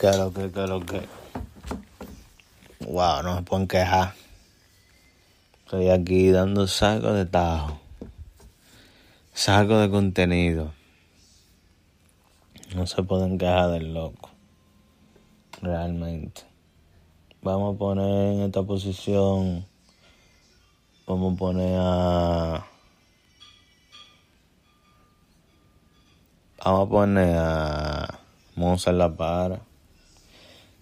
¿Qué lo que, qué lo que? Wow, no me pueden quejar. Estoy aquí dando saco de tajo. Saco de contenido. No se pueden quejar del loco. Realmente. Vamos a poner en esta posición. Vamos a poner a. Vamos a poner a. Monza La Para.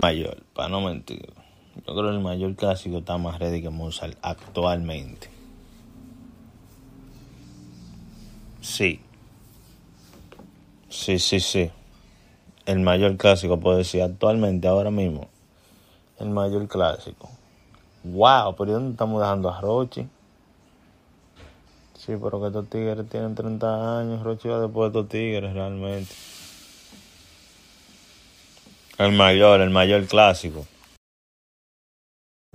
Mayor, para no mentir. Yo creo que el mayor clásico está más ready que Mozart actualmente. Sí. Sí, sí, sí. El mayor clásico, puedo decir, actualmente, ahora mismo. El mayor clásico. Wow, pero ¿y dónde estamos dejando a Rochi? Sí, pero que estos tigres tienen 30 años. Rochi va después de estos tigres, realmente. El mayor, el mayor clásico.